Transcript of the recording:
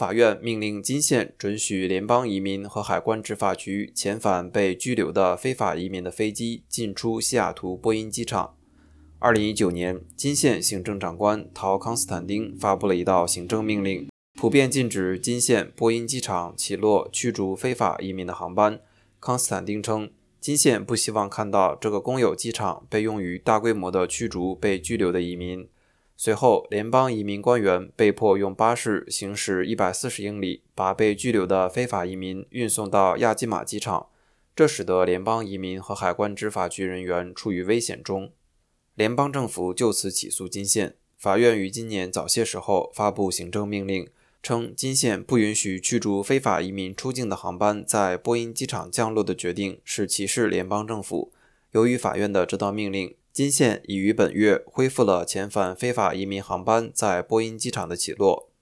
法院命令金县准许联邦移民和海关执法局遣返被拘留的非法移民的飞机进出西雅图波音机场。二零一九年，金县行政长官陶康斯坦丁发布了一道行政命令，普遍禁止金县波音机场起落驱逐非法移民的航班。康斯坦丁称，金县不希望看到这个公有机场被用于大规模的驱逐被拘留的移民。随后，联邦移民官员被迫用巴士行驶一百四十英里，把被拘留的非法移民运送到亚基马机场，这使得联邦移民和海关执法局人员处于危险中。联邦政府就此起诉金县。法院于今年早些时候发布行政命令，称金县不允许驱逐非法移民出境的航班在波音机场降落的决定是歧视联邦政府。由于法院的这道命令。金县已于本月恢复了遣返非法移民航班在波音机场的起落。